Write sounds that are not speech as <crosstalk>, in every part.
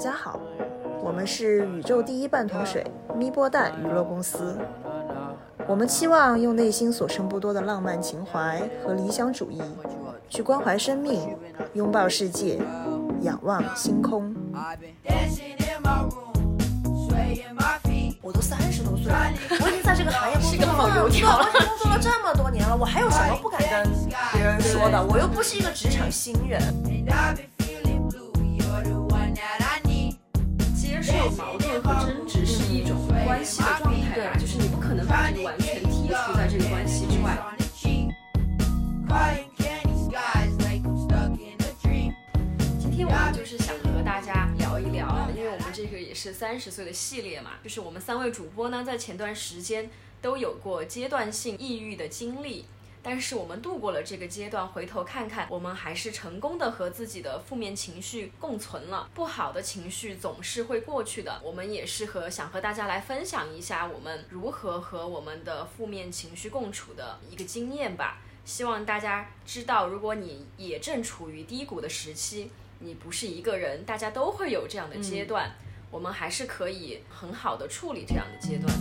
家好，我们是宇宙第一半桶水咪波蛋娱乐公司。我们期望用内心所剩不多的浪漫情怀和理想主义，去关怀生命，拥抱世界，仰望星空。我都三十多岁了，<laughs> 我已经在这个行业工作了，对，我工作了这么多年了，我还有什么不敢跟别人说的？我又不是一个职场新人。矛盾和争执是一种关系的状态吧，就是你不可能把这个完全剔除在这个关系之外。今天我们就是想和大家聊一聊，因为我们这个也是三十岁的系列嘛，就是我们三位主播呢，在前段时间都有过阶段性抑郁的经历。但是我们度过了这个阶段，回头看看，我们还是成功的和自己的负面情绪共存了。不好的情绪总是会过去的，我们也是和想和大家来分享一下我们如何和我们的负面情绪共处的一个经验吧。希望大家知道，如果你也正处于低谷的时期，你不是一个人，大家都会有这样的阶段，我们还是可以很好的处理这样的阶段。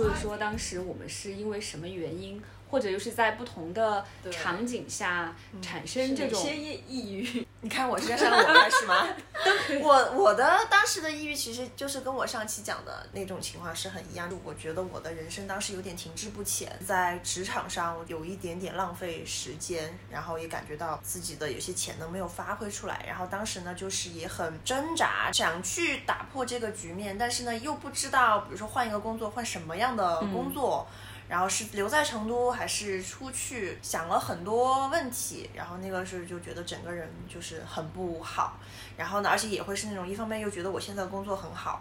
说一说，当时我们是因为什么原因，或者又是在不同的场景下产生这种抑抑郁。你看我身上我开始吗？<laughs> 我我的当时的抑郁其实就是跟我上期讲的那种情况是很一样。我觉得我的人生当时有点停滞不前，在职场上有一点点浪费时间，然后也感觉到自己的有些潜能没有发挥出来。然后当时呢，就是也很挣扎，想去打破这个局面，但是呢又不知道，比如说换一个工作，换什么样的工作。然后是留在成都还是出去，想了很多问题，然后那个时候就觉得整个人就是很不好，然后呢，而且也会是那种一方面又觉得我现在工作很好。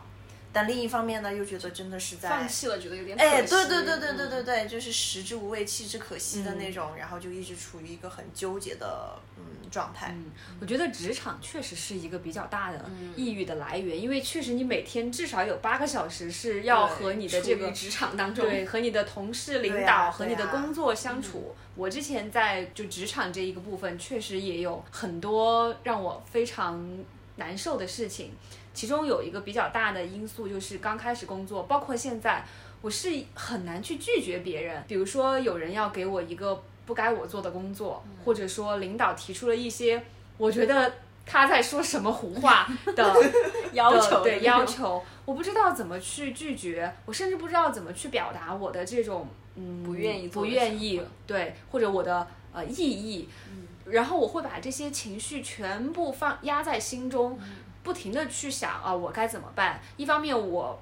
但另一方面呢，又觉得真的是在放弃了，觉得有点哎，对对对对对对对，就是食之无味，弃之可惜的那种，然后就一直处于一个很纠结的嗯状态。嗯，我觉得职场确实是一个比较大的抑郁的来源，因为确实你每天至少有八个小时是要和你的这个职场当中，对，和你的同事、领导和你的工作相处。我之前在就职场这一个部分，确实也有很多让我非常难受的事情。其中有一个比较大的因素，就是刚开始工作，包括现在，我是很难去拒绝别人。比如说，有人要给我一个不该我做的工作，或者说领导提出了一些我觉得他在说什么胡话 <laughs> 的要求，对要求，我不知道怎么去拒绝，我甚至不知道怎么去表达我的这种嗯不愿意不愿意对，或者我的呃意义，然后我会把这些情绪全部放压在心中。不停的去想啊，我该怎么办？一方面我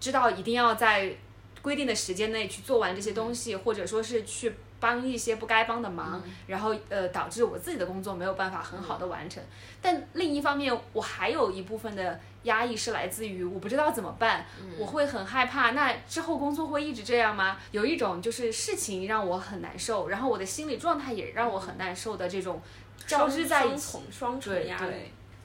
知道一定要在规定的时间内去做完这些东西，或者说是去帮一些不该帮的忙，然后呃导致我自己的工作没有办法很好的完成。但另一方面，我还有一部分的压抑是来自于我不知道怎么办，我会很害怕。那之后工作会一直这样吗？有一种就是事情让我很难受，然后我的心理状态也让我很难受的这种交织在一起，双重压力。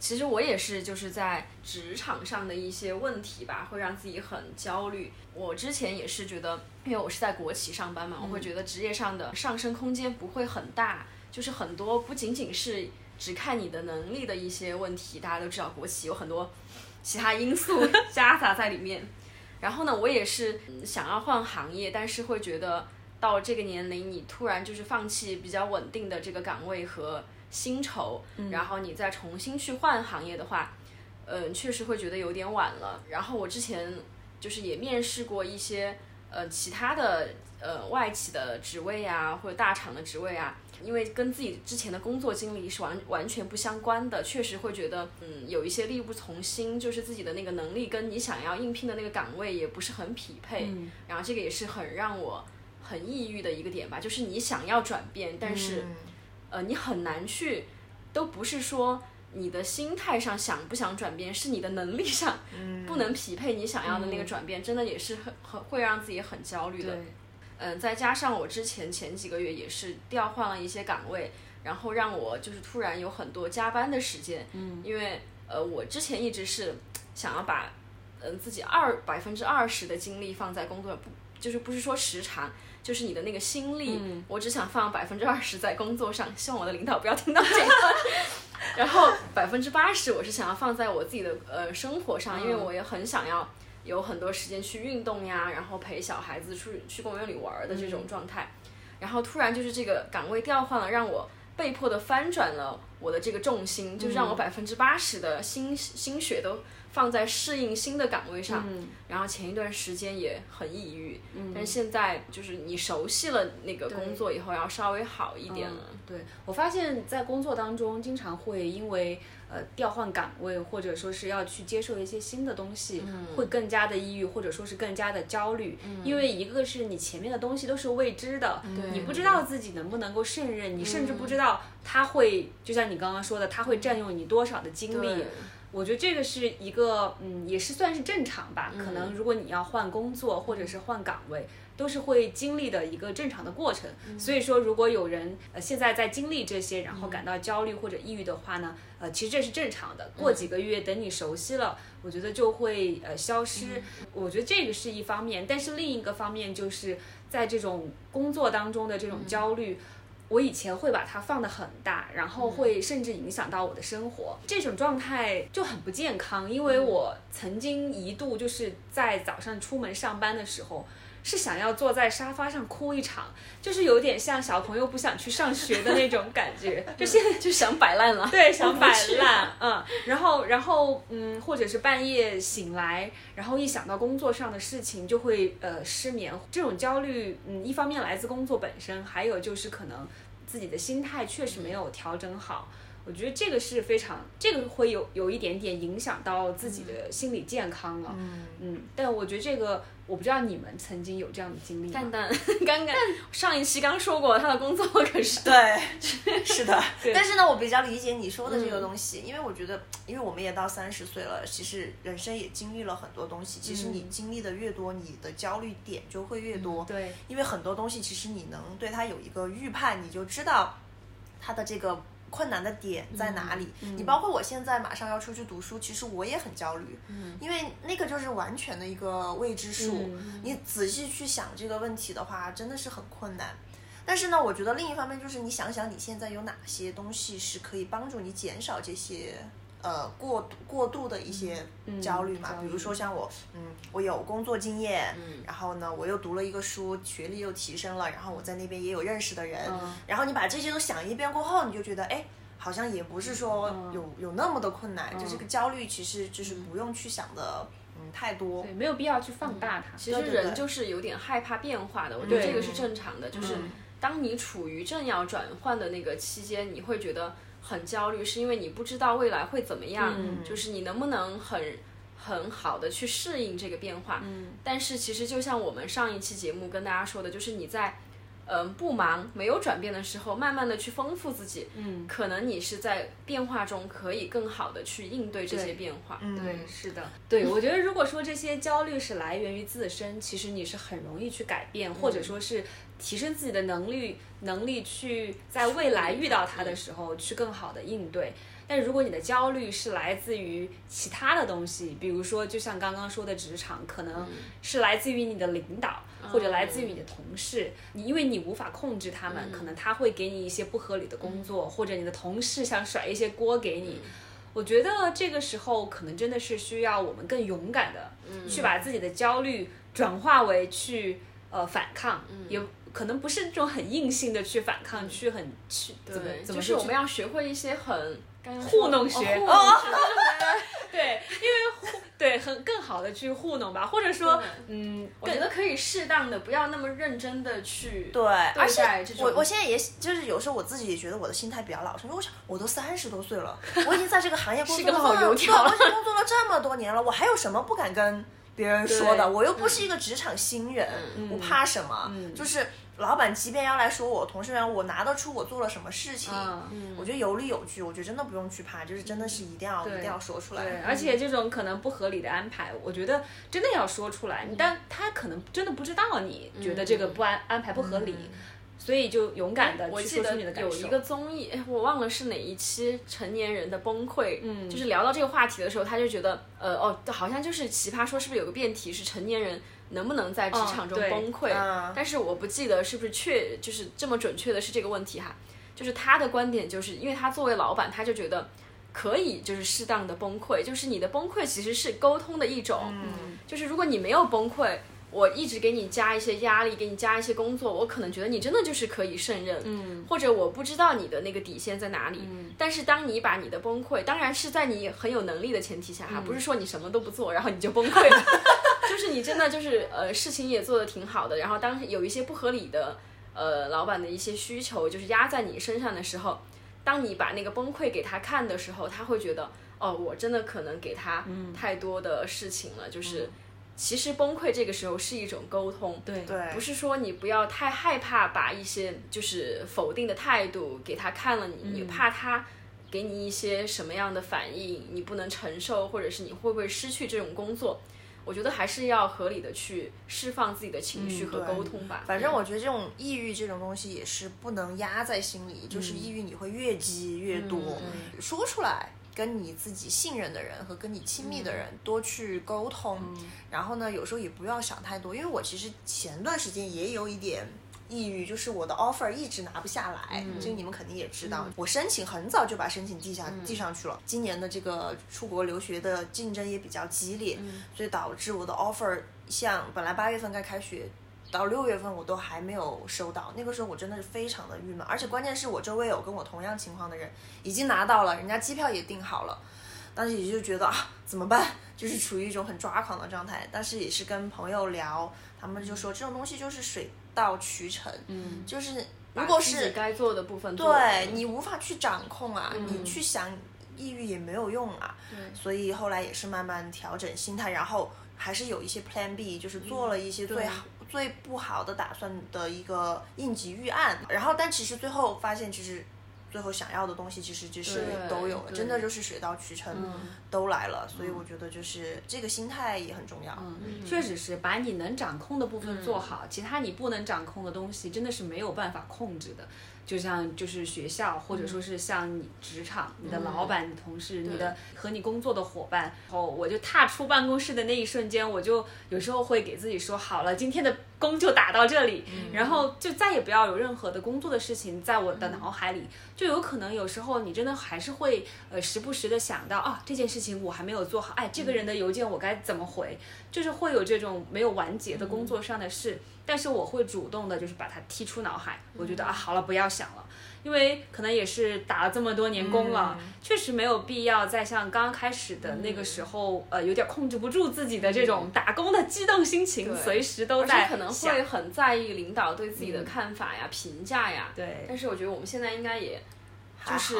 其实我也是，就是在职场上的一些问题吧，会让自己很焦虑。我之前也是觉得，因为我是在国企上班嘛，我会觉得职业上的上升空间不会很大，就是很多不仅仅是只看你的能力的一些问题。大家都知道，国企有很多其他因素 <laughs> 夹杂在里面。然后呢，我也是想要换行业，但是会觉得到这个年龄，你突然就是放弃比较稳定的这个岗位和。薪酬，然后你再重新去换行业的话，嗯，确实会觉得有点晚了。然后我之前就是也面试过一些呃其他的呃外企的职位啊，或者大厂的职位啊，因为跟自己之前的工作经历是完完全不相关的，确实会觉得嗯有一些力不从心，就是自己的那个能力跟你想要应聘的那个岗位也不是很匹配。然后这个也是很让我很抑郁的一个点吧，就是你想要转变，但是。呃，你很难去，都不是说你的心态上想不想转变，是你的能力上 <laughs> 不能匹配你想要的那个转变，真的也是很很会让自己很焦虑的。嗯，再加上我之前前几个月也是调换了一些岗位，然后让我就是突然有很多加班的时间。嗯，因为呃，我之前一直是想要把嗯自己二百分之二十的精力放在工作，不就是不是说时长。就是你的那个心力，嗯我只想放百分之二十在工作上，希望我的领导不要听到这一段。然后百分之八十我是想要放在我自己的呃生活上，因为我也很想要有很多时间去运动呀，然后陪小孩子去去公园里玩儿的这种状态。然后突然就是这个岗位调换了，让我被迫的翻转了我的这个重心，就是让我百分之八十的心心血都放在适应新的岗位上。然后前一段时间也很抑郁，但是现在就是你熟悉了那个工作以后，要稍微好一点了。对我发现，在工作当中，经常会因为呃调换岗位，或者说是要去接受一些新的东西，会更加的抑郁，或者说是更加的焦虑。因为一个是你前面的东西都是未知的，你不知道自己能不能够胜任，你甚至不知道他会，就像你刚刚说的，他会占用你多少的精力对。我觉得这个是一个，嗯，也是算是正常吧。可能如果你要换工作或者是换岗位，都是会经历的一个正常的过程。所以说，如果有人呃现在在经历这些，然后感到焦虑或者抑郁的话呢，呃，其实这是正常的。过几个月，等你熟悉了，我觉得就会呃消失。我觉得这个是一方面，但是另一个方面就是在这种工作当中的这种焦虑。我以前会把它放得很大，然后会甚至影响到我的生活，这种状态就很不健康。因为我曾经一度就是在早上出门上班的时候，是想要坐在沙发上哭一场，就是有点像小朋友不想去上学的那种感觉，<laughs> 就现在就想摆烂了，<laughs> 对，想摆烂，<laughs> 嗯，然后，然后，嗯，或者是半夜醒来，然后一想到工作上的事情就会呃失眠。这种焦虑，嗯，一方面来自工作本身，还有就是可能自己的心态确实没有调整好。我觉得这个是非常，这个会有有一点点影响到自己的心理健康了。嗯嗯，但我觉得这个，我不知道你们曾经有这样的经历吗？蛋蛋刚刚上一期刚说过，他的工作可是对，是的。但是呢，我比较理解你说的这个东西，因为我觉得，因为我们也到三十岁了，其实人生也经历了很多东西。其实你经历的越多，你的焦虑点就会越多。对，因为很多东西其实你能对它有一个预判，你就知道它的这个。困难的点在哪里？你包括我现在马上要出去读书，其实我也很焦虑，因为那个就是完全的一个未知数。你仔细去想这个问题的话，真的是很困难。但是呢，我觉得另一方面就是你想想你现在有哪些东西是可以帮助你减少这些呃过度过度的一些焦虑嘛？比如说像我，嗯，我有工作经验，然后呢，我又读了一个书，学历又提升了，然后我在那边也有认识的人，然后你把这些都想一遍过后，你就觉得哎。好像也不是说有有那么的困难，就这个焦虑其实就是不用去想的，嗯，太多，对，没有必要去放大它。其实人就是有点害怕变化的，我觉得这个是正常的。就是当你处于正要转换的那个期间，你会觉得很焦虑，是因为你不知道未来会怎么样，就是你能不能很很好的去适应这个变化。但是其实就像我们上一期节目跟大家说的，就是你在。嗯，不忙没有转变的时候，慢慢的去丰富自己，嗯，可能你是在变化中可以更好的去应对这些变化。对，是的，对，我觉得如果说这些焦虑是来源于自身，其实你是很容易去改变，或者说是提升自己的能力，能力去在未来遇到它的时候去更好的应对。但如果你的焦虑是来自于其他的东西，比如说就像刚刚说的职场，可能是来自于你的领导。或者来自于你的同事，你因为你无法控制他们，可能他会给你一些不合理的工作，或者你的同事想甩一些锅给你。我觉得这个时候可能真的是需要我们更勇敢的，去把自己的焦虑转化为去呃反抗，也可能不是这种很硬性的去反抗，去很去怎么怎么就是我们要学会一些很糊弄学。哦，<laughs> 对，因为对很更好的去糊弄吧，或者说嗯，我觉得可以适当的，不要那么认真的去对，而且我我现在也就是有时候我自己也觉得我的心态比较老实，因为我想我都三十多岁了，<laughs> 我已经在这个行业工作了好油条。了，我已经工作了这么多年了，我还有什么不敢跟别人说的？我又不是一个职场新人，我怕什么？就是。老板即便要来说我，同事们，我拿得出我做了什么事情，我觉得有理有据，我觉得真的不用去怕，就是真的是一定要一定要说出来。对，而且这种可能不合理的安排，我觉得真的要说出来，但他可能真的不知道你觉得这个不安安排不合理，所以就勇敢的去说出你的感受。有一个综艺，我忘了是哪一期，成年人的崩溃，嗯，就是聊到这个话题的时候，他就觉得，呃，哦，好像就是奇葩说是不是有个辩题是成年人。能不能在职场中崩溃，嗯但是我不记得是不是确就是这么准确的是这个问题哈。就是他的观点，就是因为他作为老板，他就觉得可以就是适当的崩溃，就是你的崩溃其实是沟通的一种，嗯就是如果你没有崩溃，我一直给你加一些压力，给你加一些工作，我可能觉得你真的就是可以胜任，嗯。或者我不知道你的那个底线在哪里。但是当你把你的崩溃，当然是在你很有能力的前提下哈，不是说你什么都不做，然后你就崩溃了，<laughs> 就是你真的就是呃事情也做得挺好的，然后当有一些不合理的呃老板的一些需求就是压在你身上的时候，当你把那个崩溃给他看的时候，他会觉得哦，我真的可能给他太多的事情了，就是。其实崩溃这个时候是一种沟通，对对，不是说你不要太害怕把一些就是否定的态度给他看了你，你怕他给你一些什么样的反应，你不能承受，或者是你会不会失去这种工作？我觉得还是要合理的去释放自己的情绪和沟通吧。反正我觉得这种抑郁这种东西也是不能压在心里，就是抑郁你会越积越多，说出来。跟你自己信任的人和跟你亲密的人多去沟通，然后呢，有时候也不要想太多，因为我其实前段时间也有一点抑郁，就是我的 offer 一直拿不下来，这个你们肯定也知道。我申请很早就把申请递下递上去了，今年的这个出国留学的竞争也比较激烈，所以导致我的 offer 像本来八月份该开学。到六月份我都还没有收到，那个时候我真的是非常的郁闷，而且关键是我周围有跟我同样情况的人已经拿到了，人家机票也订好了，当时也就觉得啊怎么办，就是处于一种很抓狂的状态。但是也是跟朋友聊，他们就说这种东西就是水到渠成，嗯，就是如果是该做的部分做，对你无法去掌控啊，你去想抑郁也没有用啊，所以后来也是慢慢调整心态，然后还是有一些 Plan B，就是做了一些最好。最不好的打算的一个应急预案，然后但其实最后发现，其实最后想要的东西其实就是都有了，真的就是水到渠成，都来了。所以我觉得就是这个心态也很重要。嗯，确实是把你能掌控的部分做好，其他你不能掌控的东西真的是没有办法控制的。就像就是学校，或者说是像你职场，你的老板、你同事、你的和你工作的伙伴，然后我就踏出办公室的那一瞬间，我就有时候会给自己说，好了，今天的工就打到这里，然后就再也不要有任何的工作的事情在我的脑海里，就有可能有时候你真的还是会呃时不时的想到啊这件事情我还没有做好，哎这个人的邮件我该怎么回，就是会有这种没有完结的工作上的事。但是我会主动的，就是把它踢出脑海。我觉得啊，好了，不要想了，因为可能也是打了这么多年工了，确实没有必要再像刚开始的那个时候，呃，有点控制不住自己的这种打工的激动心情，随时都在可能会很在意领导对自己的看法呀、评价呀。对。但是我觉得我们现在应该也就是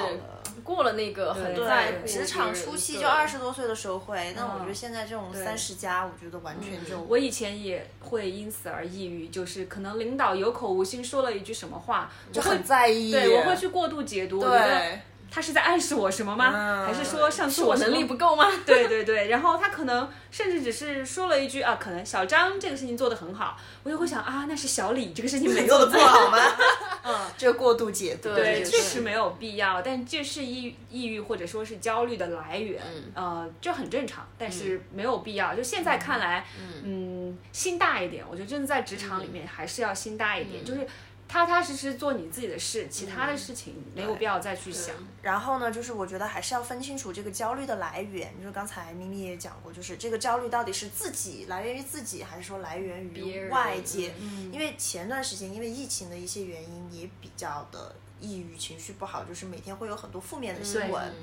过了那个很在乎，职场初期就二十多岁的时候会，那我觉得嗯现在这种三十加，我觉得完全就我以前也会因此而抑郁，就是可能领导有口无心说了一句什么话，就我很在意。对我会去过度解读，我觉得对，他是在暗示我什么吗？嗯。还是说上次我能力不够吗？对对对，然后他可能甚至只是说了一句啊，可能小张这个事情做得很好，我就会想啊，那是小李这个事情没做有的不好吗？<laughs> 嗯，这个过度解读，对确实没有必要，但这是抑抑郁或者说是焦虑的来源，呃，这很正常，但是没有必要。就现在看来，嗯，心大一点，我觉得真的在职场里面还是要心大一点，就是踏踏实实做你自己的事，其他的事情没有必要再去想。然后呢，就是我觉得还是要分清楚这个焦虑的来源。就是刚才咪咪也讲过，就是这个焦虑到底是自己来源于自己，还是说来源于外界？因为前段时间因为疫情的一些原因，也比较的抑郁，情绪不好，就是每天会有很多负面的新对闻。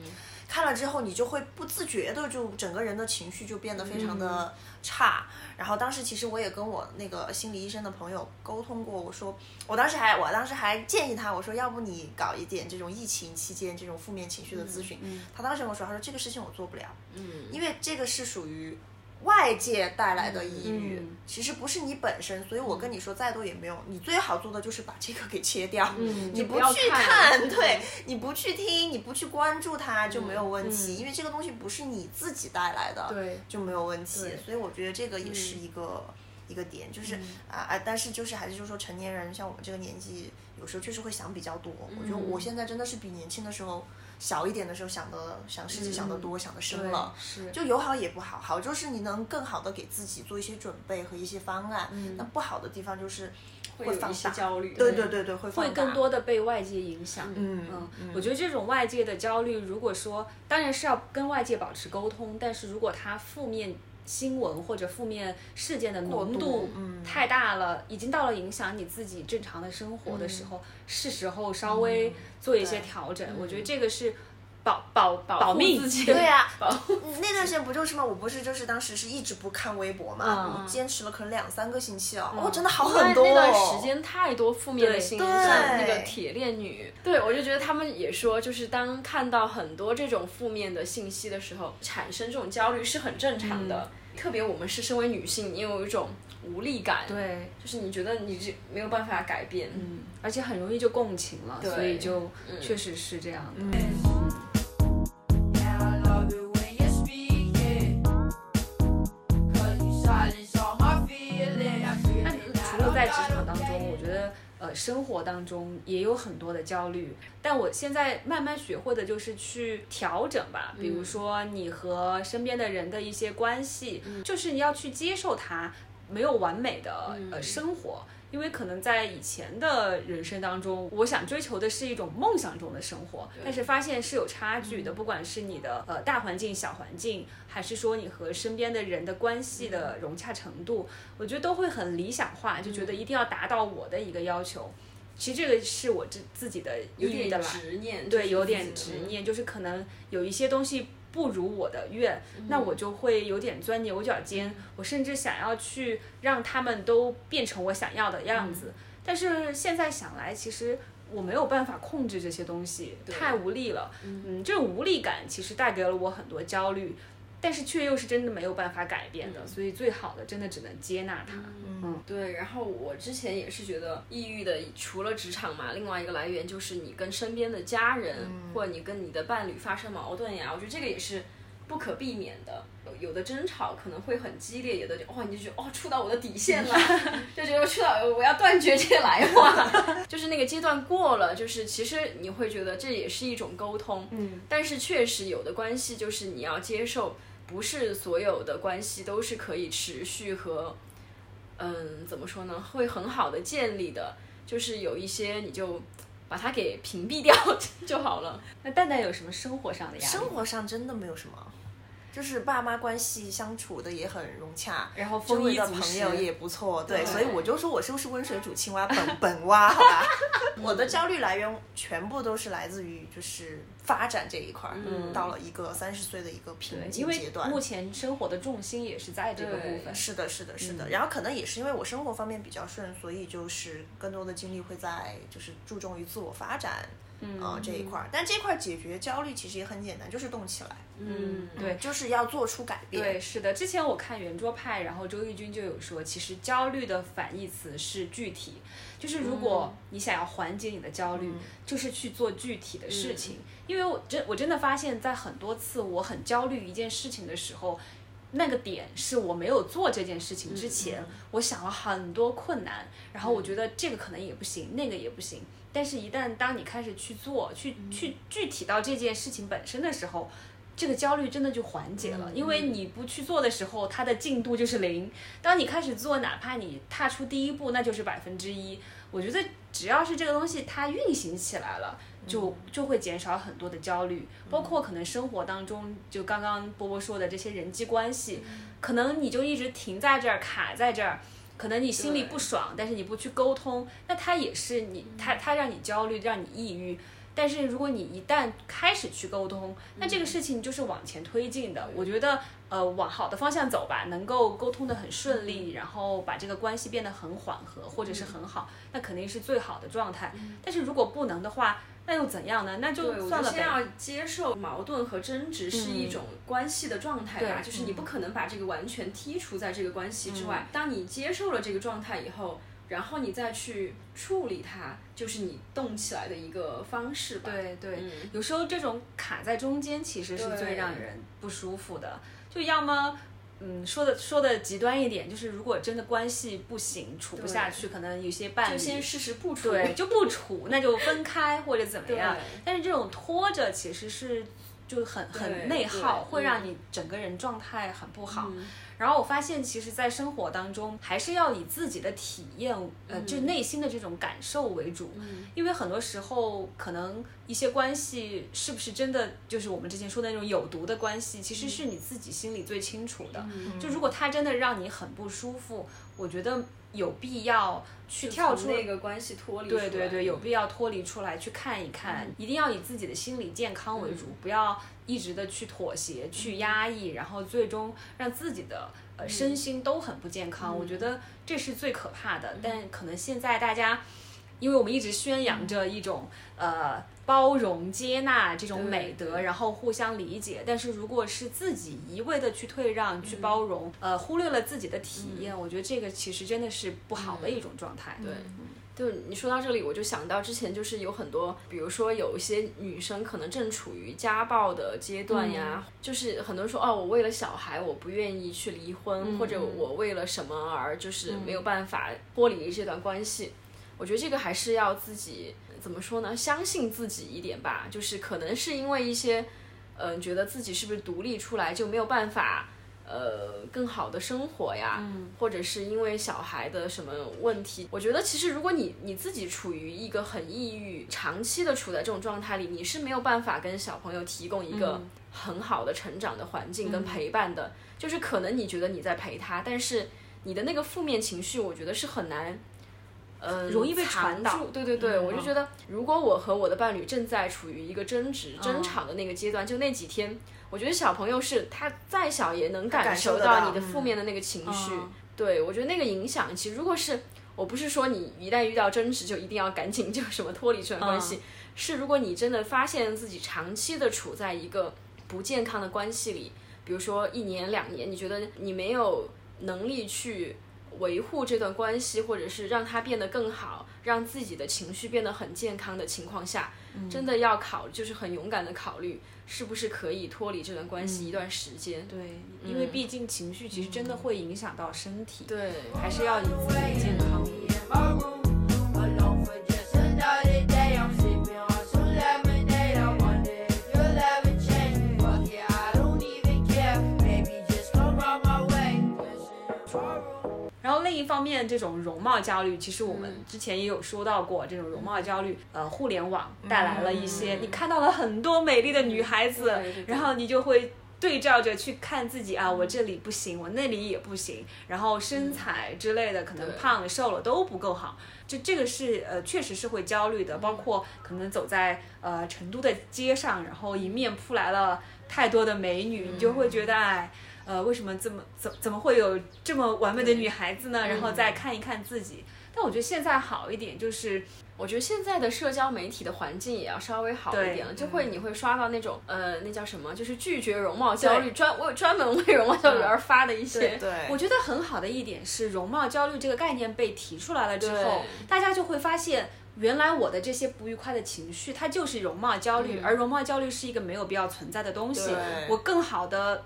看了之后，你就会不自觉的就整个人的情绪就变得非常的差。然后当时其实我也跟我那个心理医生的朋友沟通过，我说我当时还我当时还建议他，我说要不你搞一点这种疫情期间这种负面情绪的咨询。他当时跟我说，他说这个事情我做不了，嗯，因为这个是属于。外界带来的抑郁，嗯。其实不是你本身，所以我跟你说再多也没用。你最好做的就是把这个给切掉，嗯你不去看看，对，你不去听，你不去关注它就没有问题，因为这个东西不是你自己带来的，对。就没有问题。所以我觉得这个也是一个一个点，就是啊啊，但是就是还是就是说成年人像我们这个年纪，有时候确实会想比较多。我觉得我现在真的是比年轻的时候小一点的时候想的想事情想得多，想得深了。是就有好也不好，好就是你能更好的给自己做一些准备和一些方案。那不好的地方就是会放大焦虑。对对对对，会会更多的被外界影响。嗯嗯，我觉得这种外界的焦虑，如果说当然是要跟外界保持沟通，但是如果它负面新闻或者负面事件的浓度太大了，已经到了影响你自己正常的生活的时候，是时候稍微做一些调整。我觉得这个是保保保命自己对呀、保那段时间不就是吗？我不是就是当时是一直不看微博嘛，坚持了可能两三个星期哦，嗯哦，真的好很多、哦。那段时间太多负面的对新闻，对像那个铁链女，对我就觉得他们也说，就是当看到很多这种负面的信息的时候，产生这种焦虑是很正常的。特别我们是身为女性，你有一种无力感，，对，就是你觉得你这没有办法改变，嗯，而且很容易就共情了，对所以就确实是这样的。Yeah, 呃生活当中也有很多的焦虑，但我现在慢慢学会的就是去调整吧。比如说你和身边的人的一些关系，就是你要去接受它没有完美的呃生活。因为可能在以前的人生当中，我想追求的是一种梦想中的生活，但是发现是有差距的，不管是你的呃大环境、小环境，还是说你和身边的人的关系的融洽程度，我觉得都会很理想化，就觉得一定要达到我的一个要求。其实这个是我自自己的有点抑郁的来执念，对，有点执念，就是可能有一些东西不如我的愿，那我就会有点钻牛角尖，我甚至想要去让他们都变成我想要的样子。但是现在想来，其实我没有办法控制这些东西，太无力了。嗯，这种无力感其实带给了我很多焦虑。但是却又是真的没有办法改变的，所以最好的真的只能接纳它。嗯对，然后我之前也是觉得抑郁的，除了职场嘛，另外一个来源就是你跟身边的家人、或者你跟你的伴侣发生矛盾呀，我觉得这个也是不可避免的。有的争吵可能会很激烈，有的就哦你就觉得哦触到我的底线了，<laughs> 就觉得触到我要断绝这些来往，<laughs> 就是那个阶段过了，就是其实你会觉得这也是一种沟通，嗯，但是确实有的关系就是你要接受，不是所有的关系都是可以持续和。嗯，怎么说呢？会很好的建立的，就是有一些你就把它给屏蔽掉 <laughs> 就好了。那蛋蛋有什么生活上的呀？生活上真的没有什么，就是爸妈关系相处的也很融洽，然后周围的朋友也不错，对，对所以我就说我是不是温水煮青蛙本 <laughs> 本蛙，好吧？<laughs> 我的焦虑来源全部都是来自于就是发展这一块儿，嗯到了一个三十岁的一个瓶颈阶段。目前生活的重心也是在这个部分。是的，是的，是的。然后可能也是因为我生活方面比较顺，所以就是更多的精力会在就是注重于自我发展，嗯、呃、这一块儿。但这块儿解决焦虑其实也很简单，就是动起来，嗯，对就是要做出改变。对，是的。之前我看圆桌派，然后周轶君就有说，其实焦虑的反义词是具体，就是如果你想要缓解你的焦虑，就是去做具体的事情。因为我真我真的发现，在很多次我很焦虑一件事情的时候。那个点是我没有做这件事情之前，我想了很多困难，然后我觉得这个可能也不行，那个也不行。但是，一旦当你开始去做，去去具体到这件事情本身的时候，这个焦虑真的就缓解了，因为你不去做的时候，它的进度就是零。当你开始做，哪怕你踏出第一步，那就是百分之一。我觉得只要是这个东西它运行起来了，就就会减少很多的焦虑，包括可能生活当中，就刚刚波波说的这些人际关系，可能你就一直停在这儿，卡在这儿。可能你心里不爽，但是你不去沟通，那他也是你，他他让你焦虑，让你抑郁。但是如果你一旦开始去沟通，那这个事情就是往前推进的。我觉得，呃，往好的方向走吧，能够沟通的很顺利，然后把这个关系变得很缓和，或者是很好，那肯定是最好的状态。但是如果不能的话，那又怎样呢？那，就我算了先要接受矛盾和争执是一种关系的状态吧，对就是你不可能把这个完全剔除在这个关系之外。当你接受了这个状态以后，然后你再去处理它，就是你动起来的一个方式吧。对对，嗯有时候这种卡在中间，其实是最让人不舒服的。就要么嗯，说的说的极端一点，就是如果真的关系不行，处不下去，可能有些伴侣就先试试不处。对就不处，那就分开或者怎么样。但是这种拖着其实是就很很内耗，会让嗯你整个人状态很不好。嗯然后我发现，其实，在生活当中，还是要以自己的体验，呃，嗯就内心的这种感受为主。因为很多时候，可能一些关系是不是真的就是我们之前说的那种有毒的关系，其实是你自己心里最清楚的。嗯就如果他真的让你很不舒服，我觉得有必要去跳出那个关系脱离出来。对对对，有必要脱离出来去看一看，一定要以自己的心理健康为主，不要一直的去妥协、去压抑，然后最终让自己的呃身心都很不健康。我觉得这是最可怕的。但可能现在大家，因为我们一直宣扬着一种呃包容、接纳这种美德，然后互相理解。但是如果是自己一味的去退让、去包容，呃，忽略了自己的体验，我觉得这个其实真的是不好的一种状态。对，就你说到这里，我就想到之前就是有很多，比如说有一些女生可能正处于家暴的阶段呀，就是很多人说哦，我为了小孩，我不愿意去离婚，或者我为了什么而就是没有办法脱离这段关系。我觉得这个还是要自己怎么说呢？相信自己一点吧。就是可能是因为一些，嗯、觉得自己是不是独立出来就没有办法，呃，更好的生活呀，或者是因为小孩的什么问题。我觉得其实如果你你自己处于一个很抑郁、长期的处在这种状态里，你是没有办法跟小朋友提供一个很好的成长的环境跟陪伴的。就是可能你觉得你在陪他，但是你的那个负面情绪，我觉得是很难。呃，容易被传导对对对，嗯我就觉得，如果我和我的伴侣正在处于一个争执、嗯争吵的那个阶段，就那几天，我觉得小朋友是他再小也能感感受到你的负面的那个情绪。嗯对我觉得那个影响，其实如果是我不是说你一旦遇到争执就一定要赶紧就什么脱离这段关系，嗯是如果你真的发现自己长期的处在一个不健康的关系里，比如说一年两年，你觉得你没有能力去维护这段关系，或者是让它变得更好，让自己的情绪变得很健康的情况下，真的要考，就是很勇敢的考虑，是不是可以脱离这段关系一段时间。对，因为毕竟情绪其实真的会影响到身体，对，还是要以自己的健康另一方面，这种容貌焦虑，其实我们之前也有说到过，这种容貌焦虑，呃，互联网带来了一些，你看到了很多美丽的女孩子，然后你就会。对照着去看自己啊，我这里不行，我那里也不行，然后身材之类的，可能胖了瘦了都不够好，就这个是呃，确实是会焦虑的。包括可能走在呃成都的街上，然后迎面扑来了太多的美女，你就会觉得哎，呃，为什么这么怎怎么会有这么完美的女孩子呢？然后再看一看自己。但我觉得现在好一点，就是我觉得现在的社交媒体的环境也要稍微好一点了，就会你会刷到那种呃，那叫什么，就是拒绝容貌焦虑，专为专门为容貌焦虑而发的一些。对，我觉得很好的一点是，容貌焦虑这个概念被提出来了之后，大家就会发现，原来我的这些不愉快的情绪，它就是容貌焦虑，而容貌焦虑是一个没有必要存在的东西。我更好的，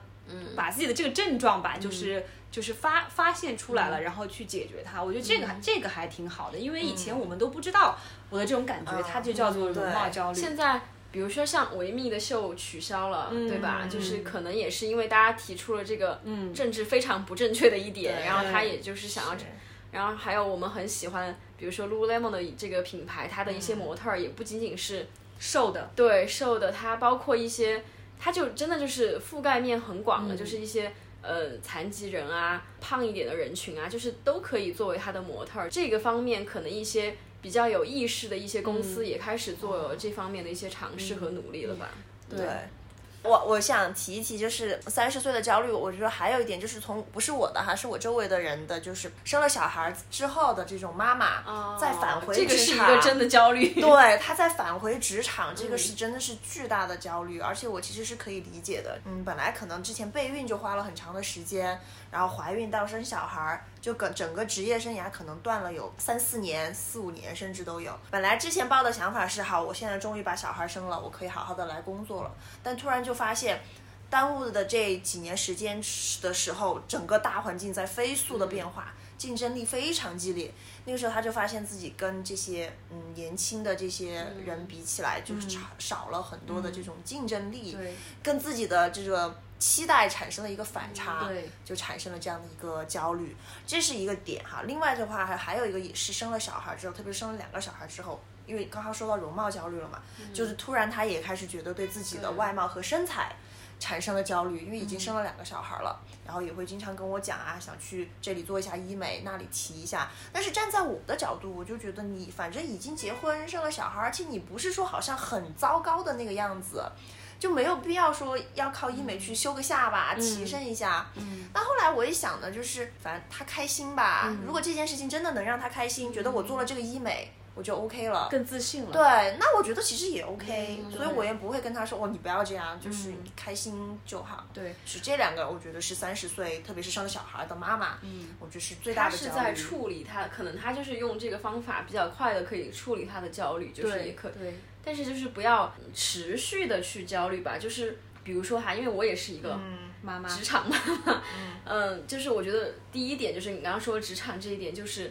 把自己的这个症状吧，就是。就是发发现出来了，然后去解决它。我觉得这个还、这个还挺好的，因为以前我们都不知道我的这种感觉，它就叫做容貌焦虑。现在，比如说像维密的秀取消了，对吧？嗯就是可能也是因为大家提出了这个政治非常不正确的一点，对然后他也就是想要是然后还有我们很喜欢，比如说 Lululemon 的这个品牌，它的一些模特儿也不仅仅是瘦的，对瘦的，它包括一些，它就真的就是覆盖面很广的，就是一些呃残疾人啊、胖一点的人群啊，就是都可以作为它的模特儿。这个方面，可能一些比较有意识的一些公司也开始做这方面的一些尝试和努力了吧？对。我我想提一提，就是三十岁的焦虑。我觉得还有一点就是从不是我的哈，是我周围的人的，就是生了小孩之后的这种妈妈再返回哦这个是一，个真的焦虑。对，她再返回职场，这个是真的是巨大的焦虑，而且我其实是可以理解的。嗯，本来可能之前备孕就花了很长的时间，然后怀孕到生小孩儿，就整整个职业生涯可能断了有三四年、四五年，甚至都有。本来之前抱的想法是，好，我现在终于把小孩生了，我可以好好的来工作了，但突然就发现。耽误的这几年时间的时候，整个大环境在飞速的变化，竞争力非常激烈。那个时候他就发现自己跟这些嗯年轻的这些人比起来，就是少少了很多的这种竞争力，对跟自己的这个期待产生了一个反差，对就产生了这样的一个焦虑，这是一个点哈。另外的话还还有一个也是生了小孩之后，特别是生了两个小孩之后，因为刚刚说到容貌焦虑了嘛，就是突然他也开始觉得对自己的外貌和身材。产生了焦虑，因为已经生了两个小孩了，然后也会经常跟我讲啊，想去这里做一下医美，那里提一下。但是站在我的角度，我就觉得你反正已经结婚生了小孩，而且你不是说好像很糟糕的那个样子，就没有必要说要靠医美去修个下巴、提升一下。嗯。那后来我一想呢，就是反正他开心吧，嗯。如果这件事情真的能让他开心，觉得我做了这个医美，我就 OK 了。更自信了。对，那我觉得其实也 OK，、嗯所以我也不会跟他说哦，你不要这样，就是开心就好。对，是这两个，我觉得是三十岁，特别是生了小孩的妈妈，嗯，我觉得是最大他是在的焦虑。处理他，可能他就是用这个方法比较快的可以处理他的焦虑，就是也可，对，但是就是不要持续的去焦虑吧，就是比如说哈，因为我也是一个嗯妈妈，职场妈妈，嗯，就是我觉得第一点就是你刚刚说职场这一点，就是，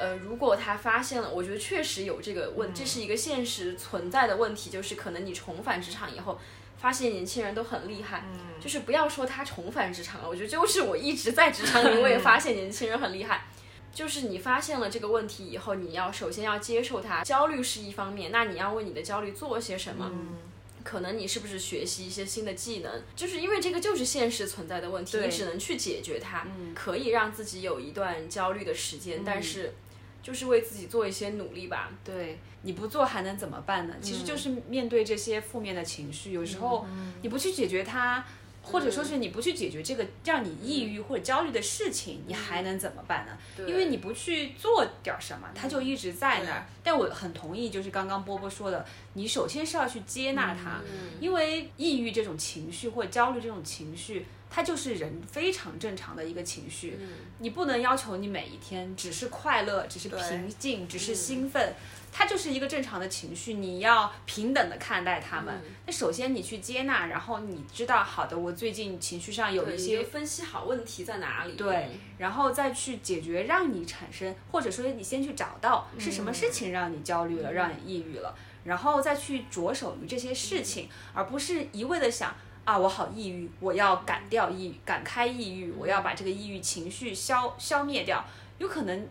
呃，如果他发现了，我觉得确实有这个问，这是一个现实存在的问题，就是可能你重返职场以后。发现年轻人都很厉害，就是不要说他重返职场了，我觉得就是我一直在职场里，我也发现年轻人很厉害。就是你发现了这个问题以后，你要首先要接受它，焦虑是一方面，那你要为你的焦虑做些什么？嗯可能你是不是学习一些新的技能？就是因为这个就是现实存在的问题，你只能去解决它，嗯可以让自己有一段焦虑的时间，但是就是为自己做一些努力吧。对，你不做还能怎么办呢？其实就是面对这些负面的情绪，有时候你不去解决它，或者说是你不去解决这个让你抑郁或者焦虑的事情，你还能怎么办呢？因为你不去做点儿什么，它就一直在那儿。但我很同意，就是刚刚波波说的，你首先是要去接纳它，因为抑郁这种情绪或者焦虑这种情绪。它就是人非常正常的一个情绪，你不能要求你每一天只是快乐，只是平静，只是兴奋，它就是一个正常的情绪，你要平等的看待他们。那首先你去接纳，然后你知道，好的，我最近情绪上有一些分析好问题在哪里。对，然后再去解决让你产生，或者说你先去找到是什么事情让你焦虑了，让你抑郁了，然后再去着手于这些事情，而不是一味的想啊，我好抑郁，我要赶掉抑郁，赶开抑郁，我要把这个抑郁情绪消消灭掉，有可能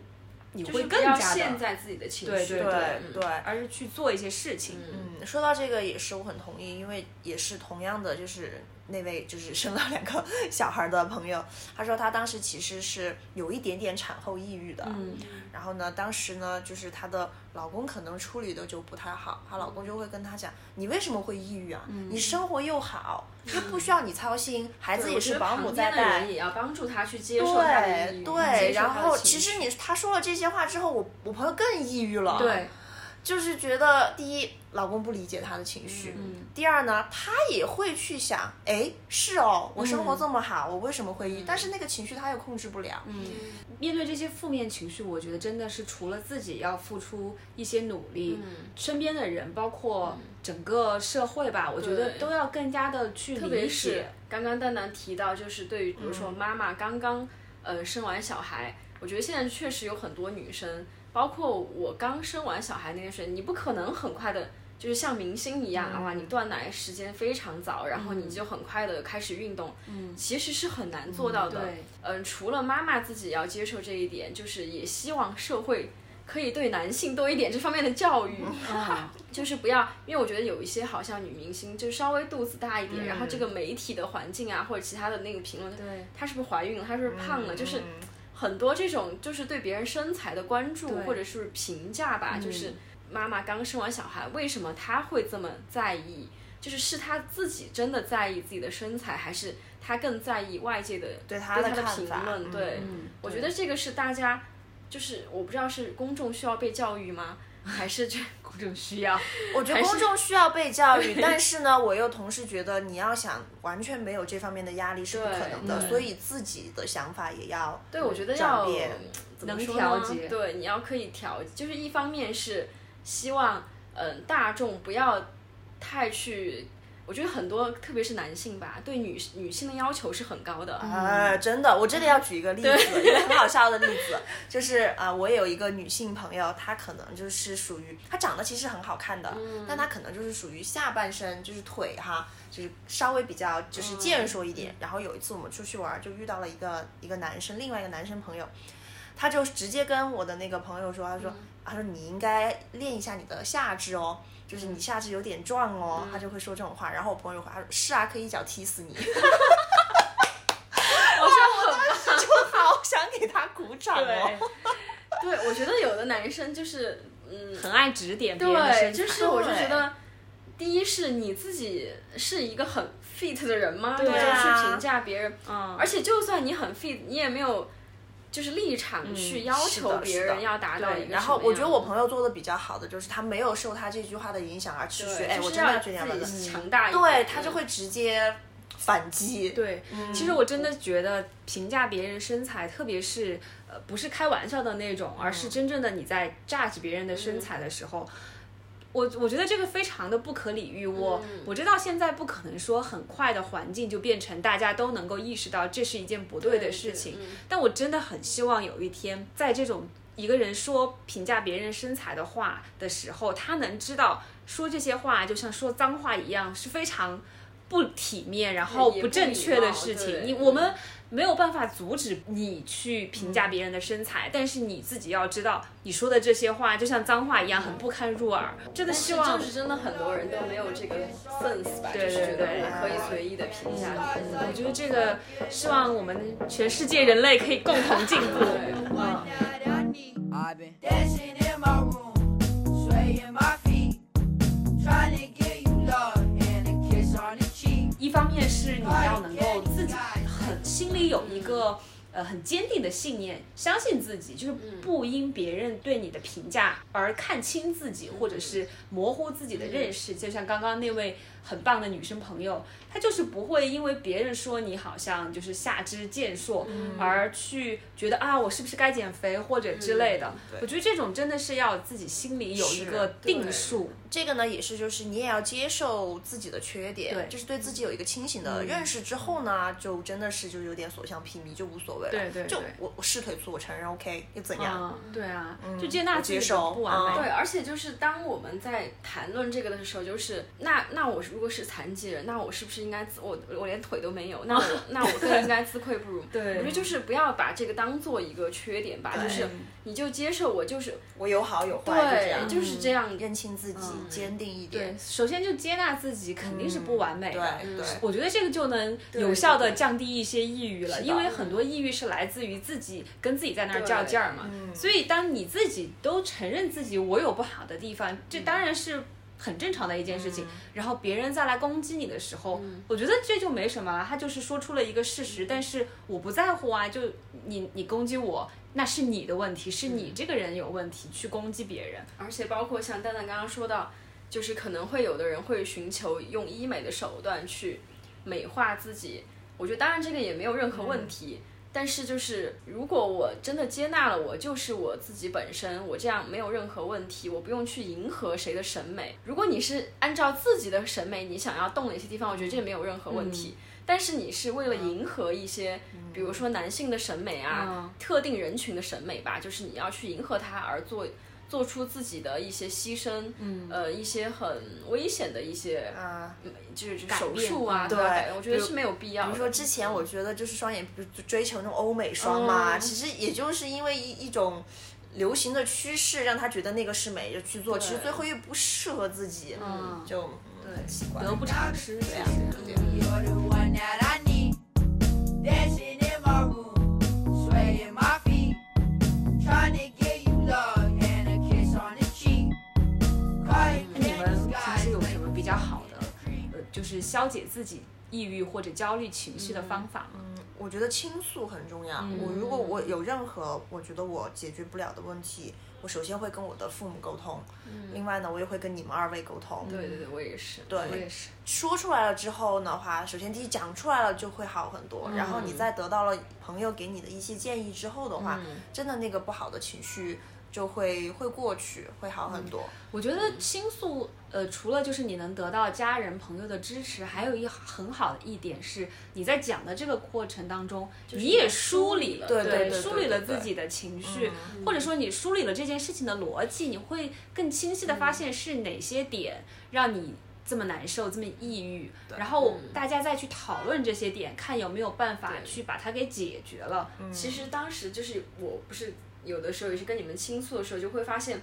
你就会要更加的，陷在自己的情绪。对对对嗯对，而是去做一些事情。嗯，说到这个也是我很同意，因为也是同样的，就是那位就是生了两个 <laughs> 小孩的朋友，他说他当时其实是有一点点产后抑郁的，嗯然后呢，当时呢就是她的老公可能处理的就不太好，她老公就会跟她讲，你为什么会抑郁啊？你生活又好，又不需要你操心，孩子也是保姆在带。也要帮助她去接对对，然后其实你他说了这些话之后，我我朋友更抑郁了。对，就是觉得第一，老公不理解她的情绪；嗯第二呢，她也会去想，哎，是哦，我生活这么好，我为什么会抑郁？但是那个情绪她又控制不了。嗯，面对这些负面情绪，我觉得真的是除了自己要付出一些努力，嗯身边的人，包括整个社会吧，我觉得都要更加的去特别理是解。刚刚蛋蛋提到，就是对于比如说妈妈刚刚呃生完小孩，我觉得现在确实有很多女生，包括我刚生完小孩那段时间，你不可能很快的。就是像明星一样啊，哇！你断奶时间非常早，然后你就很快的开始运动，嗯，其实是很难做到的。对，嗯，除了妈妈自己要接受这一点，就是也希望社会可以对男性多一点这方面的教育。嗯，<laughs> 就是不要，因为我觉得有一些好像女明星就稍微肚子大一点，然后这个媒体的环境啊，或者其他的那个评论，对，她是不是怀孕了，她是不是胖了，就是嗯很多这种就是对别人身材的关注或者是评价吧，嗯就是妈妈刚生完小孩，为什么她会这么在意？就是是她自己真的在意自己的身材，还是她更在意外界的对她的的评论？嗯对，嗯，我觉得这个是大家，就是我不知道是公众需要被教育吗？还是这公众需要，<laughs> 我觉得公众需要被教育，<laughs> 但是呢，我又同时觉得你要想完全没有这方面的压力是不可能的，所以自己的想法也要对，我觉得要能调节。对，你要可以调，就是一方面是希望，嗯、大众不要太去。我我觉得很多，特别是男性吧，对女女性的要求是很高的。啊，真的，我这里要举一个例子，一个很好笑的例子，<laughs> 就是啊、我也有一个女性朋友，她可能就是属于，她长得其实很好看的，但她可能就是属于下半身就是腿哈，就是稍微比较就是健硕一点。然后有一次我们出去玩，就遇到了一个一个男生，另外一个男生朋友，他就直接跟我的那个朋友说，他说，他说你应该练一下你的下肢哦。就是你下肢有点壮哦，他就会说这种话。然后我朋友回他说：“是啊，可以一脚踢死你。<laughs> ”我当时就好想给他鼓掌哦。对，我觉得有的男生就是，嗯，很爱指点别人的对，就是我就觉得，第一是你自己是一个很 fit 的人吗？对你就啊去评价别人，嗯，而且就算你很 fit，你也没有就是立场去要求别人要达到对一个然后我觉得我朋友做的比较好的就是他没有受他这句话的影响而持续，对，哎，我真的要觉得要的，自己强大一点，对他就会直接反击。对，嗯。其实我真的觉得评价别人身材，特别是呃不是开玩笑的那种，而是真正的你在 judge 别人的身材的时候。我我觉得这个非常的不可理喻，我、我知道现在不可能说很快的环境就变成大家都能够意识到这是一件不对的事情，但我真的很希望有一天，在这种一个人说评价别人身材的话的时候，他能知道说这些话就像说脏话一样，是非常不体面，然后不正确的事情。你我们没有办法阻止你去评价别人的身材，但是你自己要知道，你说的这些话就像脏话一样，很不堪入耳。真的希望就是真的很多人都没有这个 sense 吧，对就是觉得对对我可以随意的评价嗯。我觉得这个，希望我们全世界人类可以共同进步。<laughs> 嗯。一方面是你要能够自己很心里有一个呃很坚定的信念，相信自己，就是不因别人对你的评价而看清自己，或者是模糊自己的认识。就像刚刚那位很棒的女生朋友，她就是不会因为别人说你好像就是下肢健硕，而去觉得啊我是不是该减肥或者之类的。我觉得这种真的是要自己心里有一个定数。这个呢，也是就是你也要接受自己的缺点，对就是对自己有一个清醒的认识之后呢，就真的是就有点所向披靡，就无所谓了。就对对就我我是腿粗，我承认 OK，又怎样？嗯，对啊，就接纳接受不完美。嗯对，而且就是当我们在谈论这个的时候，就是那那我如果是残疾人，那我是不是应该自我我连腿都没有，那我 <laughs> 那我更应该自愧不如。<laughs> 对我觉得就是不要把这个当做一个缺点吧，就是你就接受我就是我有好有坏，对，就是这样。认清自己，坚定一点对点。，首先就接纳自己，肯定是不完美的。对对我觉得这个就能有效的降低一些抑郁了，因为很多抑郁是来自于自己跟自己在那儿较劲儿嘛。嗯所以当你自己都承认自己我有不好的地方，这当然是。很正常的一件事情，然后别人再来攻击你的时候，我觉得这就没什么了，他就是说出了一个事实，但是我不在乎啊，就你你攻击我，那是你的问题，是你这个人有问题去攻击别人，而且包括像蛋蛋刚刚说到，就是可能会有的人会寻求用医美的手段去美化自己，我觉得当然这个也没有任何问题。但是就是，如果我真的接纳了我就是我自己本身，我这样没有任何问题，我不用去迎合谁的审美。如果你是按照自己的审美，你想要动哪些地方，我觉得这没有任何问题。但是你是为了迎合一些，比如说男性的审美啊，嗯特定人群的审美吧，就是你要去迎合他而做做出自己的一些牺牲，嗯，呃，一些很危险的一些，啊，就是手术啊，嗯对？对我觉得是没有必要。比如说之前我觉得就是双眼不是追求那种欧美双嘛，嗯其实也就是因为一一种流行的趋势，让他觉得那个是美，就去做，其实最后又不适合自己，嗯就嗯很奇怪。得不偿失。对啊消解自己抑郁或者焦虑情绪的方法吗？我觉得倾诉很重要。嗯我如果我有任何我觉得我解决不了的问题，我首先会跟我的父母沟通，另外呢，我也会跟你们二位沟通。对对对，我也是。对我也是。说出来了之后的话，首先第一讲出来了就会好很多，然后你在得到了朋友给你的一些建议之后的话，真的那个不好的情绪就会会过去，会好很多。我觉得倾诉，呃，除了就是你能得到家人朋友的支持，还有一很好的一点是，你在讲的这个过程当中，你也梳理了，对对对对梳理了自己的情绪，或者说你梳理了这件事情的逻辑，你会更清晰的发现是哪些点让你。这么难受，这么抑郁，然后大家再去讨论这些点，看有没有办法去把它给解决了。其实当时就是我不是有的时候也是跟你们倾诉的时候，就会发现，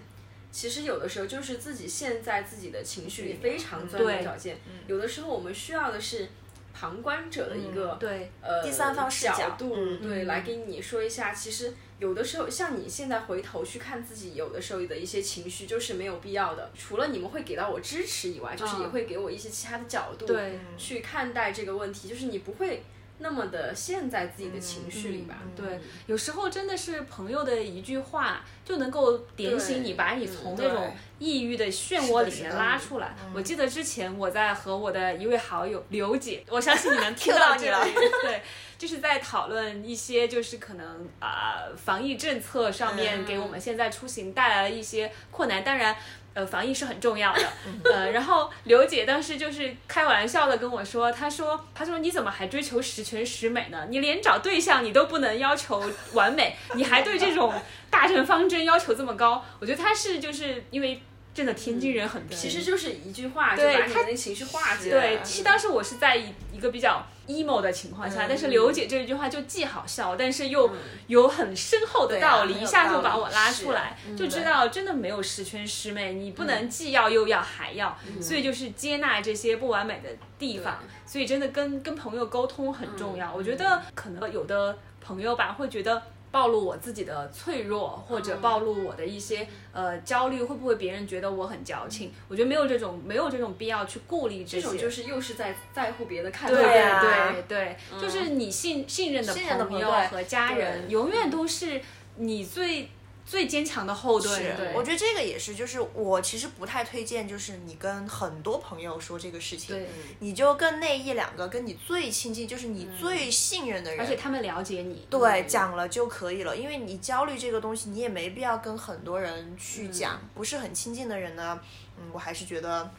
其实有的时候就是自己陷在自己的情绪里非常钻牛角尖，有的时候我们需要的是旁观者的一个、对，呃第三方视角角度，嗯对，来给你说一下，其实有的时候像你现在回头去看自己，有的时候的一些情绪就是没有必要的。除了你们会给到我支持以外，就是也会给我一些其他的角度，对去看待这个问题，就是你不会那么的陷在自己的情绪里吧？对，有时候真的是朋友的一句话就能够点醒你，把你从那种抑郁的漩涡里面拉出来。我记得之前我在和我的一位好友刘姐，我相信你能听到这你了里，<laughs> <laughs> 对，就是在讨论一些就是可能啊、防疫政策上面嗯给我们现在出行带来了一些困难，当然。呃，防疫是很重要的，<laughs> 呃，然后刘姐当时就是开玩笑的跟我说，她说，她说你怎么还追求十全十美呢？你连找对象你都不能要求完美，你还对这种大政方针要求这么高？我觉得她是就是因为真的天津人很皮，其实就是一句话就把你的那情绪化解对，了。其实当时我是在一一个比较 emo 的情况下，但是刘姐这一句话就既好笑，但是又有很深厚的道理，一下就把我拉出来，就知道真的没有十全十美，你不能既要又要还要，所以就是接纳这些不完美的地方，所以真的跟跟朋友沟通很重要。我觉得可能有的朋友吧会觉得。暴露我自己的脆弱，或者暴露我的一些呃焦虑，会不会别人觉得我很矫情？我觉得没有这种没有这种必要去顾虑这些。这种就是又是在在乎别的看法。对啊对对，就是你信信任的朋友和家人，永远都是你最最坚强的后盾。是，我觉得这个也是，就是我其实不太推荐，就是你跟很多朋友说这个事情，对，你就跟那一两个跟你最亲近，就是你最信任的人，而且他们了解你。对，讲了就可以了，因为你焦虑这个东西，你也没必要跟很多人去讲，不是很亲近的人呢，嗯，我还是觉得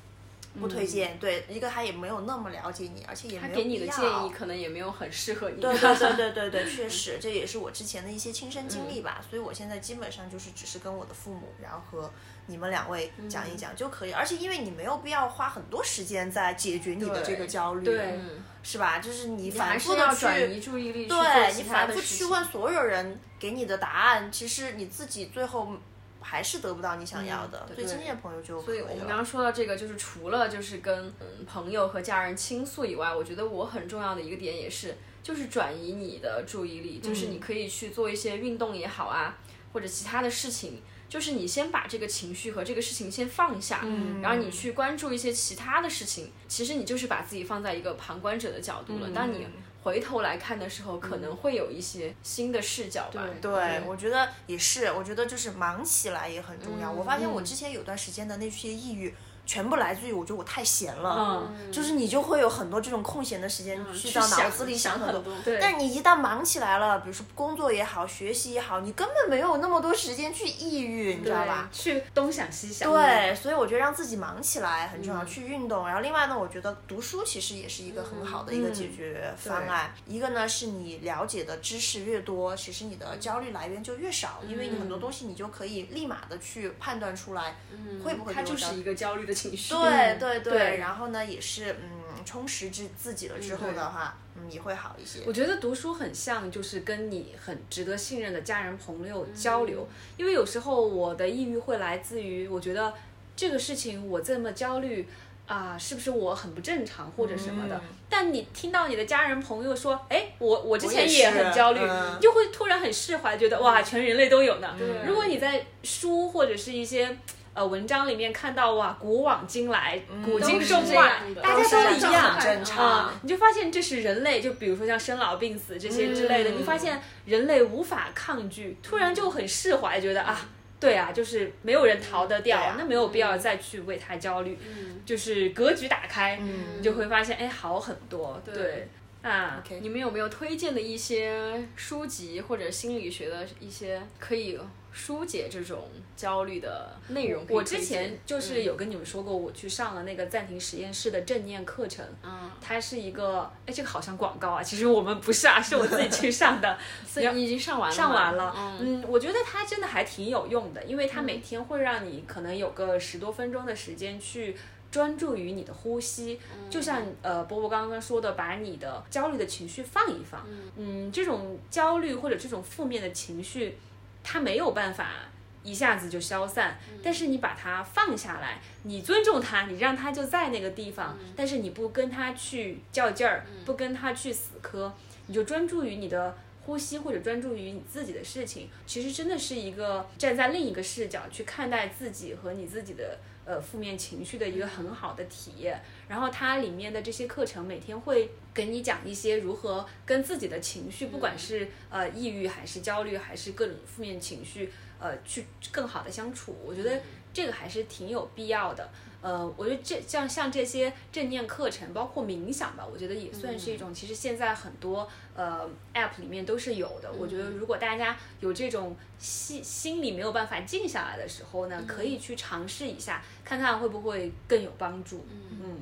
不推荐。对，一个他也没有那么了解你，而且也没有他给你的建议可能也没有很适合你。对对对对对对，<laughs> 确实，这也是我之前的一些亲身经历吧，所以我现在基本上就是只是跟我的父母，然后和你们两位讲一讲就可以，而且因为你没有必要花很多时间在解决你的这个焦虑，是吧？就是你反复的去转移注意力去对你反复去问所有人给你的答案，其实你自己最后还是得不到你想要的。最亲近的朋友就。所以我们刚刚说到这个，就是除了就是跟嗯朋友和家人倾诉以外，我觉得我很重要的一个点也是，就是转移你的注意力，就是你可以去做一些运动也好啊，或者其他的事情。就是你先把这个情绪和这个事情先放下，嗯然后你去关注一些其他的事情。其实你就是把自己放在一个旁观者的角度了。当你回头来看的时候，可能会有一些新的视角吧。对，我觉得也是，我觉得就是忙起来也很重要。我发现嗯我之前有段时间的那些抑郁。全部来自于我觉得我太闲了，嗯就是你就会有很多这种空闲的时间去到脑子里想很多。但你一旦忙起来了，比如说工作也好，学习也好，你根本没有那么多时间去抑郁，你知道吧？去东想西想。对，所以我觉得让自己忙起来很重要，嗯去运动。然后另外呢，我觉得读书其实也是一个很好的一个解决方案。一个呢是你了解的知识越多，其实你的焦虑来源就越少，因为你很多东西你就可以立马的去判断出来，会不会它就是一个焦虑的情绪。对对对，对然后呢也是嗯充实自自己了之后的话，嗯也会好一些。我觉得读书很像，就是跟你很值得信任的家人朋友交流，因为有时候我的抑郁会来自于我觉得这个事情我这么焦虑。啊，是不是我很不正常或者什么的？嗯但你听到你的家人朋友说，哎，我我之前也很焦虑，就会突然很释怀，觉得哇，全人类都有呢。对如果你在书或者是一些呃文章里面看到哇，古往今来，古今中外大家都一样，正常啊、你就发现这是人类，就比如说像生老病死这些之类的，嗯你发现人类无法抗拒，突然就很释怀，觉得啊。对啊，就是没有人逃得掉，那没有必要再去为他焦虑，嗯就是格局打开，嗯你就会发现，哎，好很多。对对，啊你们有没有推荐的一些书籍或者心理学的一些可以疏解这种焦虑的内容我？之前就是有跟你们说过，我去上了那个暂停实验室的正念课程。嗯，它是一个，哎，这个好像广告啊，其实我们不是啊，是我自己去 <laughs> 上的。<laughs> 所以你已经上完了，上完了，嗯嗯，我觉得它真的还挺有用的，因为它每天会让你可能有个十多分钟的时间去专注于你的呼吸，就像呃波波刚刚说的，把你的焦虑的情绪放一放，嗯，这种焦虑或者这种负面的情绪，它没有办法。一下子就消散，但是你把它放下来，你尊重它，你让它就在那个地方，但是你不跟它去较劲儿，不跟它去死磕，你就专注于你的呼吸或者专注于你自己的事情，其实真的是一个站在另一个视角去看待自己和你自己的呃负面情绪的一个很好的体验。然后它里面的这些课程每天会给你讲一些如何跟自己的情绪，不管是呃抑郁还是焦虑还是各种负面情绪，呃去更好的相处。我觉得这个还是挺有必要的。呃，我觉得这像像这些正念课程，包括冥想吧，我觉得也算是一种。其实现在很多呃 App 里面都是有的。我觉得如果大家有这种心心里没有办法静下来的时候呢，可以去尝试一下，看看会不会更有帮助。嗯。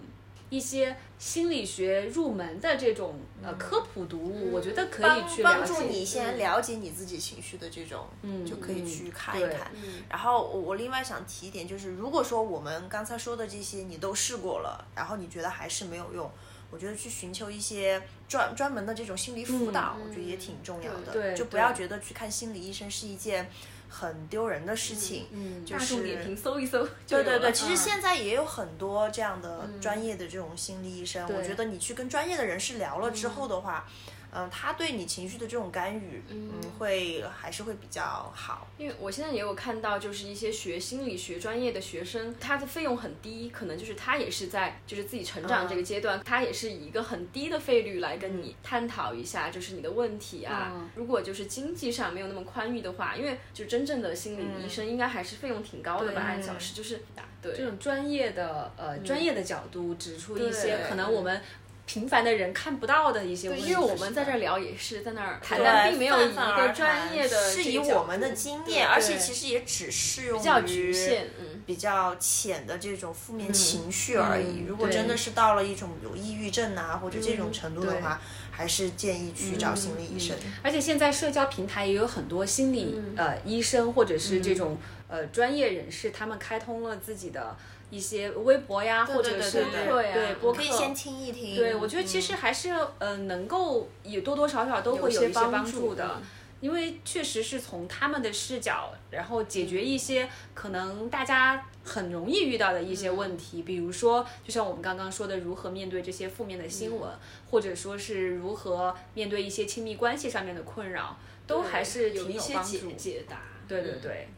一些心理学入门的这种呃科普读物，我觉得可以帮去。帮助你先了解你自己情绪的这种，嗯就可以去看一对看。然后我我另外想提一点，就是如果说我们刚才说的这些你都试过了，然后你觉得还是没有用，我觉得去寻求一些专专门的这种心理辅导，我觉得也挺重要的。嗯对就不要觉得去看心理医生是一件很丢人的事情。嗯，大就是众点评搜一搜对对对，其实嗯现在也有很多这样的专业的这种心理医生，我觉得你去跟专业的人士聊了之后的话，嗯、他对你情绪的这种干预，嗯，会还是会比较好。因为我现在也有看到，就是一些学心理学专业的学生，他的费用很低，可能就是他也是在就是自己成长这个阶段，他也是以一个很低的费率来跟你探讨一下，就是你的问题啊。嗯。如果就是经济上没有那么宽裕的话，因为就真正的心理医生应该还是费用挺高的吧，按小时就是对。这种专业的呃专业的角度指出一些可能我们平凡的人看不到的一些问题。因为我们在这儿聊也是在那儿谈，对但并没有一个专业的是以我们的经验，而且其实也只适用于比较局限，嗯。比较浅的这种负面情绪而已。如果真的是到了一种有抑郁症啊或者这种程度的对话，还是建议去找心理医生。而且现在社交平台也有很多心理、呃医生或者是这种、呃专业人士，他们开通了自己的一些微博呀，或者是对对对对对播客可以先听一听。对，我觉得其实还是呃能够也多多少少都会有一些帮助的。嗯因为确实是从他们的视角，然后解决一些可能大家很容易遇到的一些问题，比如说，就像我们刚刚说的，如何面对这些负面的新闻，或者说是如何面对一些亲密关系上面的困扰，都还是挺有一些解帮助。解答。对对嗯对，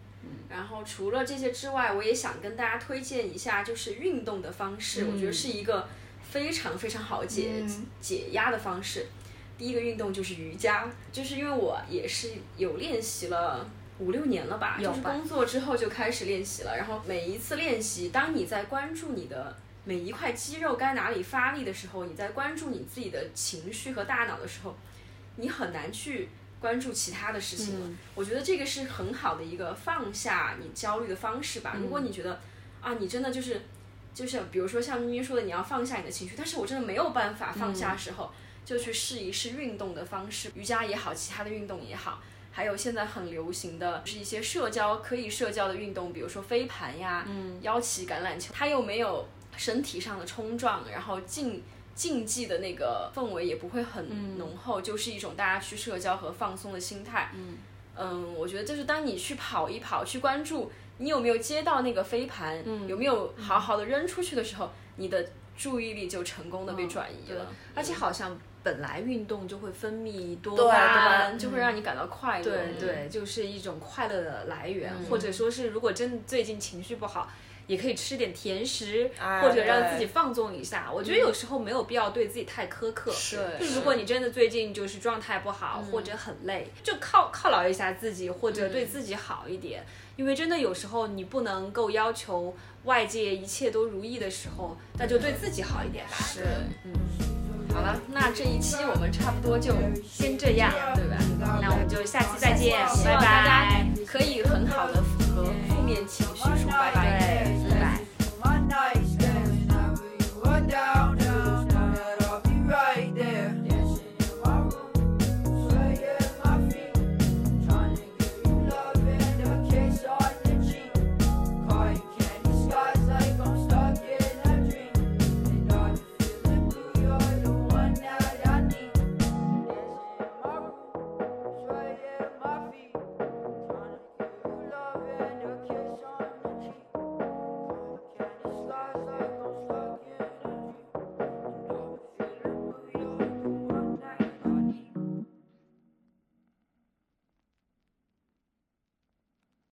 然后除了这些之外，我也想跟大家推荐一下，就是运动的方式，我觉得是一个非常非常好解、嗯解压的方式。第一个运动就是瑜伽，就是因为我也是有练习了。五六年了吧，就是工作之后就开始练习了。然后每一次练习，当你在关注你的每一块肌肉该哪里发力的时候，你在关注你自己的情绪和大脑的时候，你很难去关注其他的事情了。嗯我觉得这个是很好的一个放下你焦虑的方式吧。如果你觉得啊，你真的就是就是比如说像咪咪说的，你要放下你的情绪，但是我真的没有办法放下的时候，就去试一试运动的方式，瑜伽也好，其他的运动也好。还有现在很流行的是一些社交可以社交的运动，比如说飞盘呀、嗯腰旗橄榄球，它又没有身体上的冲撞，然后竞竞技的那个氛围也不会很浓厚，就是一种大家去社交和放松的心态。嗯我觉得就是当你去跑一跑，去关注你有没有接到那个飞盘，有没有好好的扔出去的时候，你的注意力就成功的被转移了。而且好像本来运动就会分泌多巴胺，胺就会让你感到快乐。对嗯对，就是一种快乐的来源，嗯或者说是如果真的最近情绪不好。也可以吃点甜食，哎或者让自己放纵一下。我觉得有时候没有必要对自己太苛刻。是就如果你真的最近就是状态不好，或者很累，就犒犒劳一下自己，或者对自己好一点。因为真的有时候你不能够要求外界一切都如意的时候，那就对自己好一点吧。是，嗯。好了，那这一期我们差不多就先这样，对吧？那我们就下期再见，拜希望大家拜。可以很好的符合负面情绪说拜拜。对。